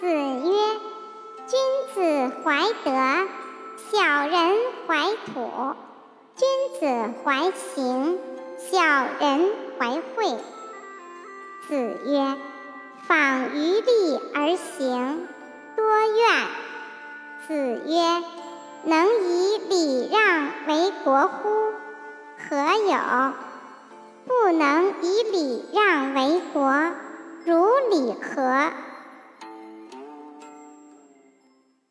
子曰：“君子怀德，小人怀土；君子怀行，小人怀惠。”子曰：“访于利而行，多怨。”子曰：“能以礼让为国乎？何有！不能以礼让为国，如礼何？”